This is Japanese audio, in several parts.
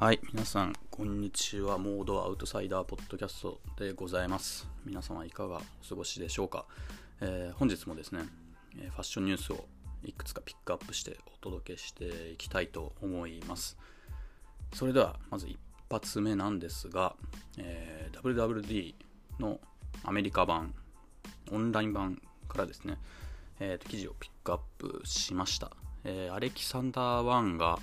はい、皆さん、こんにちは。モードアウトサイダーポッドキャストでございます。皆様、いかがお過ごしでしょうか、えー、本日もですね、ファッションニュースをいくつかピックアップしてお届けしていきたいと思います。それでは、まず一発目なんですが、えー、WWD のアメリカ版、オンライン版からですね、えーと、記事をピックアップしました。えー、アレキサンダー1が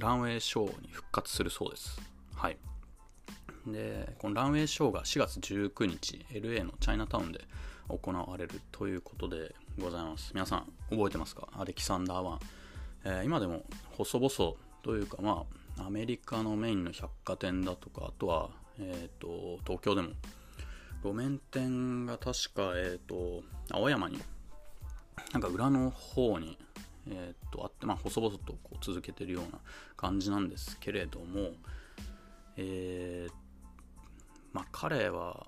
ランウェイショーに復活するそうです。はい。で、このランウェイショーが4月19日、LA のチャイナタウンで行われるということでございます。皆さん、覚えてますか？アレキサンダー1。えー、今でも細々というか、まあ、アメリカのメインの百貨店だとか、あとは、えっ、ー、と、東京でも、路面店が確か、えっ、ー、と、青山に、なんか裏の方にえ、っと、まあ、細々とこう続けてるような感じなんですけれども、えー、まあ、彼は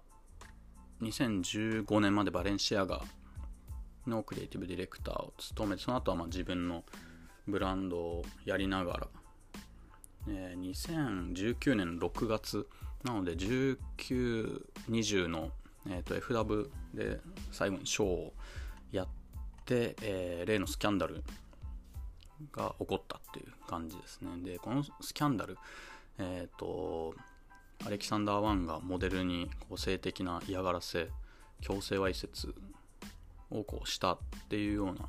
2015年までバレンシアガのクリエイティブディレクターを務めてその後はま自分のブランドをやりながら、えー、2019年6月なので1920の、えー、と FW で最後にショーをやって、えー、例のスキャンダルが起こったっていう感じですね。で、このスキャンダル、えっ、ー、と、アレキサンダー・ワンがモデルにこう性的な嫌がらせ、強制わいせつをこうしたっていうような、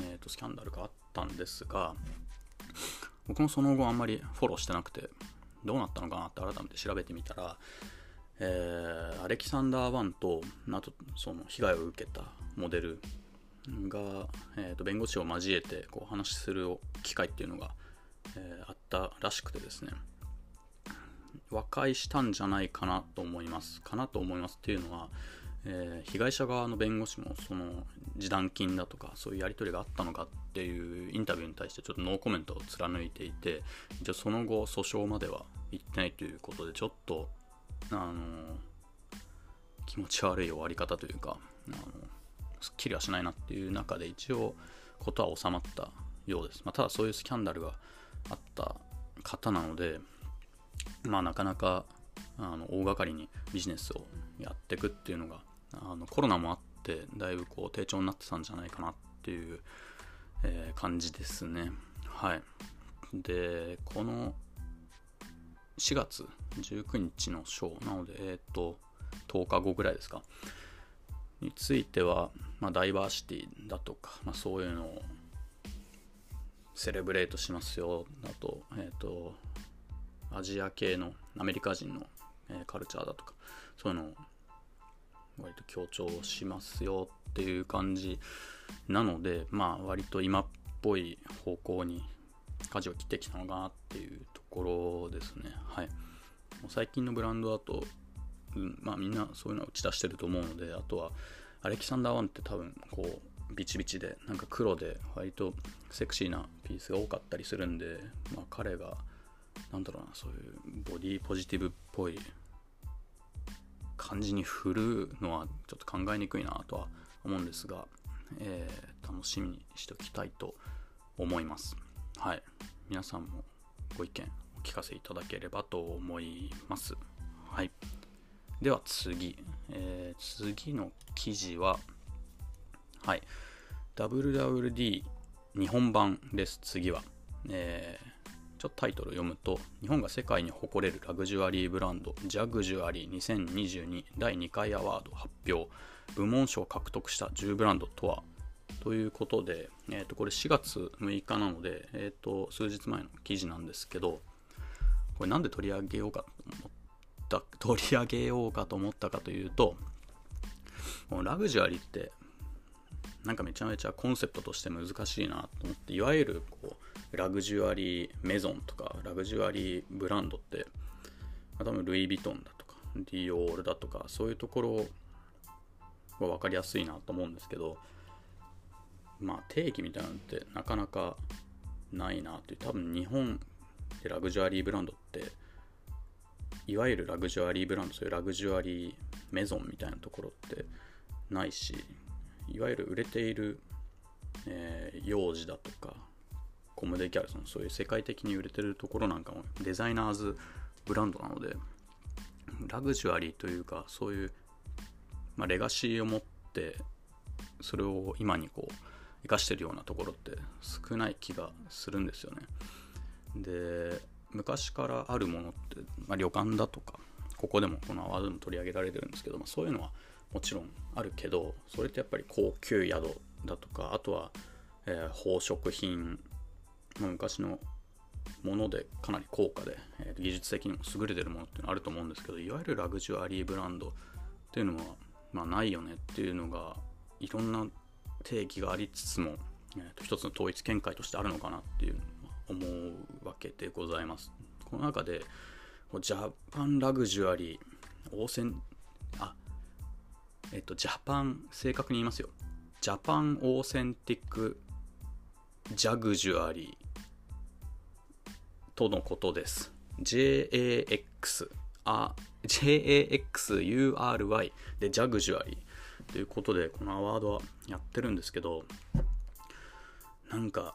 えーと、スキャンダルがあったんですが、僕もその後あんまりフォローしてなくて、どうなったのかなって改めて調べてみたら、えー、アレキサンダー・ワンと、あとその被害を受けたモデルが、えー、と弁護士を交えてこう話する機会っていうのが、えー、あったらしくてですね。和解したんじゃないかなと思います。かなと思いますっていうのは、えー、被害者側の弁護士もその示談金だとかそういうやり取りがあったのかっていうインタビューに対してちょっとノーコメントを貫いていて一応その後訴訟までは行ってないということでちょっとあの気持ち悪い終わり方というかあのすっきりはしないなっていう中で一応ことは収まったようです。まあ、ただそういうスキャンダルがあった方なので、まあ、なかなかあの大掛かりにビジネスをやっていくっていうのがあのコロナもあってだいぶこう低調になってたんじゃないかなっていう、えー、感じですね。はい。で、この4月19日のショーなので、えっ、ー、と、10日後ぐらいですか？については、まあ、ダイバーシティだとか、まあ、そういうのをセレブレートしますよだと,、えーと、アジア系のアメリカ人の、え、カルチャーだとかそういうのを割と強調しますよっていう感じなのでまあ割と今っぽい方向に舵を切ってきたのかなっていうところですね。はい。最近のブランドだとうん、まあみんなそういうのは打ち出してると思うのであとはアレキサンダー1って多分こうビチビチでなんか黒で割とセクシーなピースが多かったりするんで、まあ、彼がなんだろうなそういうボディポジティブっぽい感じに振るのはちょっと考えにくいなとは思うんですが、えー、楽しみにしておきたいと思います。はい。皆さんもご意見お聞かせいただければと思います。はい。では次、えー、次の記事は、はい、WWD 日本版です、次は。えー、ちょっとタイトル読むと、日本が世界に誇れるラグジュアリーブランド、ジャグジュアリー2022第2回アワード発表、部門賞を獲得した10ブランドとは？ということで、えー、とこれ4月6日なので、えー、と数日前の記事なんですけど、これなんで取り上げようかと思った取り上げようかと思ったかというとラグジュアリーってなんかめちゃめちゃコンセプトとして難しいなと思っていわゆるこうラグジュアリーメゾンとかラグジュアリーブランドって、多分ルイ・ヴィトンだとかディオールだとかそういうところは分かりやすいなと思うんですけどまあ定義みたいなのってなかなかないなっていう多分日本でラグジュアリーブランドっていわゆるラグジュアリーブランドそういうラグジュアリーメゾンみたいなところってないしいわゆる売れている、えー、幼児だとか個もできあるそのそういう世界的に売れてるところなんかもデザイナーズブランドなのでラグジュアリーというかそういう、まあ、レガシーを持ってそれを今にこう生かしてるようなところって少ない気がするんですよね。で昔からあるものって、まあ、旅館だとかここでもこのアワードでも取り上げられてるんですけど、まあ、そういうのはもちろんあるけどそれってやっぱり高級宿だとかあとは、えー、宝飾品、まあ、昔のものでかなり高価で、えー、技術的にも優れてるものっていうのあると思うんですけどいわゆるラグジュアリーブランドっていうのは、まあ、ないよねっていうのがいろんな定義がありつつも、えー、と一つの統一見解としてあるのかなっていう思うわけでございます。この中でジャパンラグジュアリーオーセンあえっとジャパン正確に言いますよジャパンオーセンティックジャグジュアリーとのことです JAX あ JAXURY でジャグジュアリーということでこのアワードはやってるんですけどなんか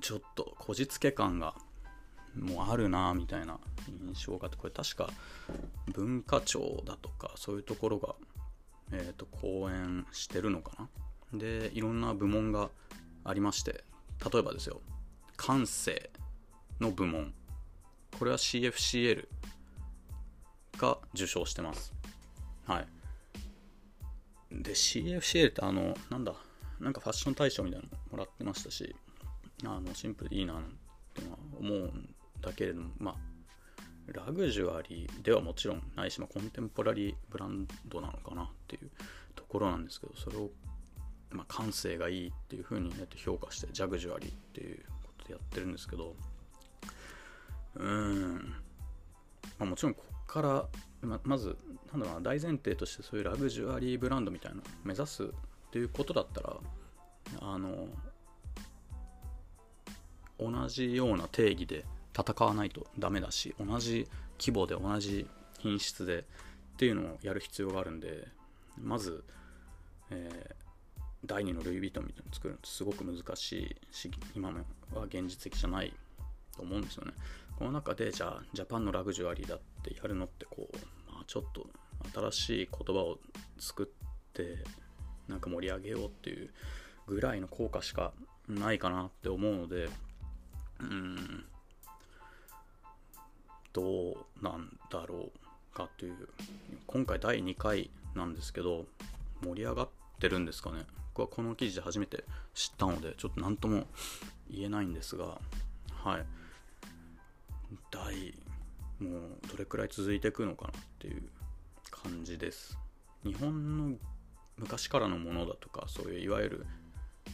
ちょっとこじつけ感がもうあるなみたいな印象があってこれ確か文化庁だとかそういうところが、えーと、講演してるのかな？でいろんな部門がありまして例えばですよ感性の部門。これは CFCL が受賞してます。はい。で CFCL ってあのなんだなんかファッション大賞みたいなのもらってましたしあのシンプルでいいなっては思うんだけれどもまあラグジュアリーではもちろんないし、まあ、コンテンポラリーブランドなのかなっていうところなんですけどそれを、まあ、感性がいいっていう風に、ね、評価してジャグジュアリーっていうことでやってるんですけどうーん、まあ、もちろんここからままずなんだろうな大前提としてそういうラグジュアリーブランドみたいなのを目指すっていうことだったらあの同じような定義で戦わないとダメだし同じ規模で同じ品質でっていうのをやる必要があるんでまず、えー、第2のルイ・ヴィトンみたいなの作るのってすごく難しいし今のは現実的じゃないと思うんですよね。この中でじゃあジャパンのラグジュアリーだってやるのってこう、まあ、ちょっと新しい言葉を作ってなんか盛り上げようっていうぐらいの効果しかないかなって思うのでうん。どうなんだろうかという。今回第2回なんですけど盛り上がってるんですかね。僕はこの記事で初めて知ったのでちょっと何とも言えないんですがはい。第もうどれくらい続いていくのかなっていう感じです。日本の昔からのものだとかそういういわゆる、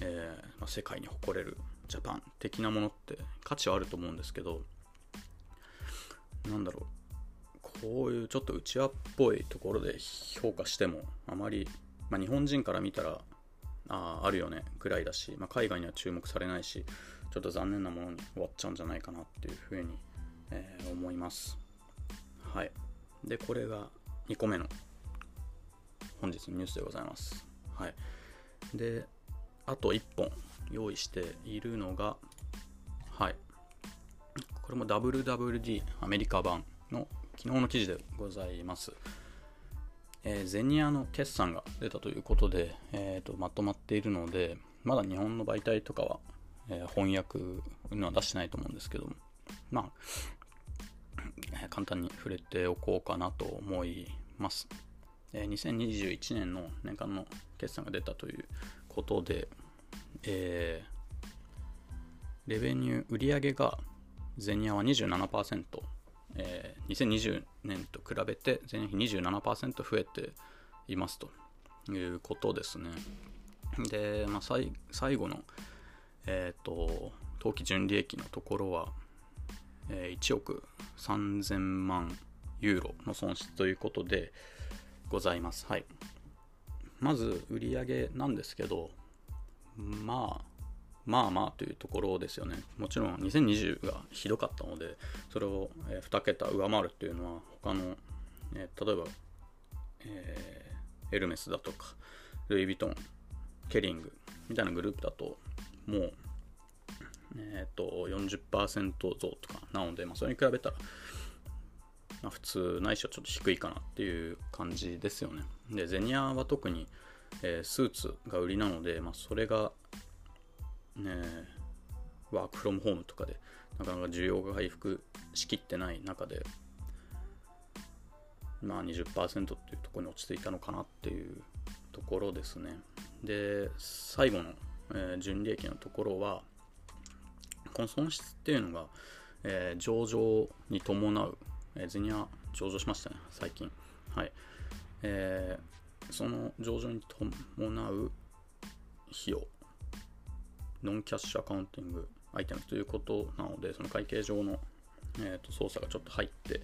えー、まあ、世界に誇れるジャパン的なものって価値はあると思うんですけどなんだろう。こういうちょっと内輪っぽいところで評価してもあまり、まあ、日本人から見たらああるよねぐらいだし、まあ、海外には注目されないしちょっと残念なものに終わっちゃうんじゃないかなっていうふうに、えー、思います。はい。でこれが2個目の本日のニュースでございます。はい。であと1本。用意しているのがはいこれも WWD アメリカ版の昨日の記事でございます。えー、ゼニアの決算が出たということで、えーと、まとまっているので、まだ日本の媒体とかは、えー、翻訳のは出してないと思うんですけども、まあ、えー、簡単に触れておこうかなと思います。えー、2021年の年間の決算が出たということで、えー、レベニュー売上がゼニアは27%、えー、2020年と比べて前年比27%増えていますということですね。で、まあ、最最後の、えーと、当期純利益のところは、えー、1億3000万ユーロの損失ということでございます。はい。まず売上なんですけど、まあ、まあまあというところですよね。もちろん2020がひどかったので、それを2桁上回るっていうのは他の、えー、例えば、えー、エルメスだとか、ルイ・ヴィトン、ケリングみたいなグループだと、もう、えーと、40%増とかなので、まあ、それに比べたら、まあ、普通ないしはちょっと低いかなっていう感じですよね。で、ゼニアは特に、えー、スーツが売りなので、まあ、それが、ね、ワークフロムホームとかでなかなか需要が回復しきってない中で、まあ20%っていうところに落ち着いたのかなっていうところですね。で、最後の、えー、純利益のところは、この損失っていうのが、えー、上場に伴う、えー、ゼニア上場しましたね、最近。はい。えー、その上場に伴う費用、ノンキャッシュアカウンティングアイテムということなので、その会計上の、えーと、操作がちょっと入って、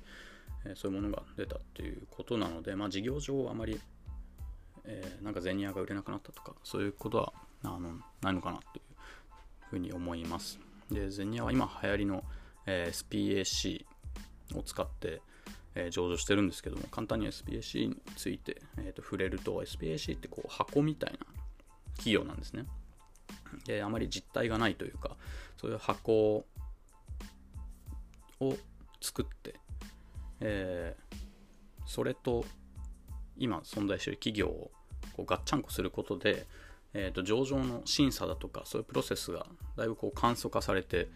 えー、そういうものが出たっていうことなので、まあ、事業上あまり、えー、なんかゼニアが売れなくなったとか、そういうことはあのないのかなというふうに思います。で、ゼニアは今流行りの、えー、SPAC を使って、えー、上場してるんですけども、簡単に SPAC について、えーと、触れると、SPAC ってこう箱みたいな企業なんですね。で、あまり実体がないというか、そういう箱を作って、えー、それと今存在している企業をこうガッチャンコすることで、えー、と上場の審査だとかそういうプロセスがだいぶこう簡素化されて、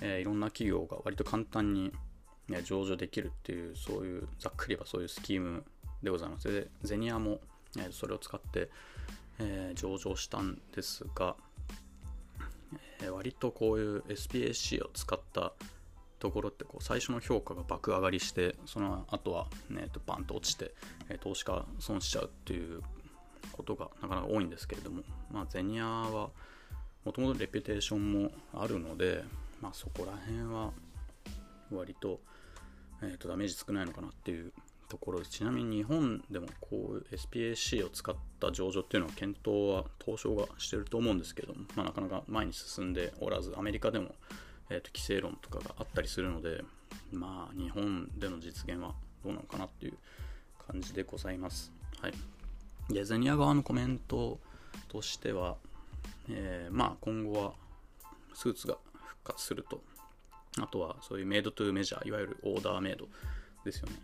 えー、いろんな企業が割と簡単に、上場できるっていうそういうざっくり言えばそういうスキームでございます。でゼニアも、え、それを使って、え、上場したんですが、え、割とこういう SPAC を使ったところってこう最初の評価が爆上がりしてその後は、ね、バンと落ちて、え投資家損しちゃうっていうことがなかなか多いんですけれども、まあ、ゼニアはもともとレピュテーションもあるので、まあ、そこら辺は割と,、えーとダメージ少ないのかなっていうところでちなみに日本でもこういう SPAC を使った上場っていうのは検討は東証がしてると思うんですけども、まあ、なかなか前に進んでおらずアメリカでも、えー、と規制論とかがあったりするのでまあ日本での実現はどうなのかなっていう感じでございます。はい、でゼニア側のコメントとしては、えー、まあ今後はスーツが復活するとあとはそういうメイドトゥーメジャーいわゆるオーダーメイドですよね。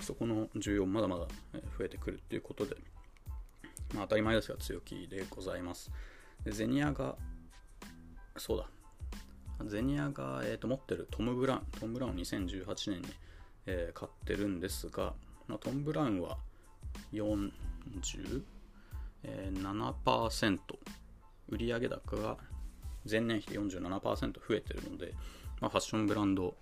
そこの需要まだまだ増えてくるっていうことで、まあ、当たり前ですが強気でございます。でゼニアが、そうだ、ゼニアが、えー、と持ってるトム・ブラウン、トム・ブラウン2018年に、えー、買ってるんですが、まあ、トム・ブラウンは47%、えー、売上高が前年比47%増えてるので、まあ、ファッションブランド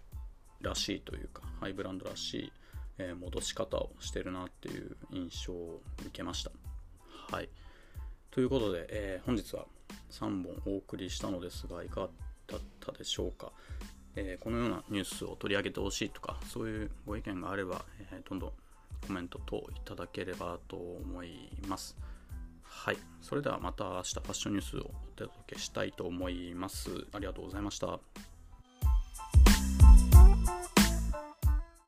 らしいというか、ハイブランドらしいえー、戻し方をしてるなっていう印象を受けました。はい。ということで、えー、本日は3本お送りしたのですが、いかがだったでしょうか。えー、このようなニュースを取り上げてほしいとか、そういうご意見があれば、えどんどんコメント等いただければと思います。はい。それではまた明日ファッションニュースをお届けしたいと思います。ありがとうございました。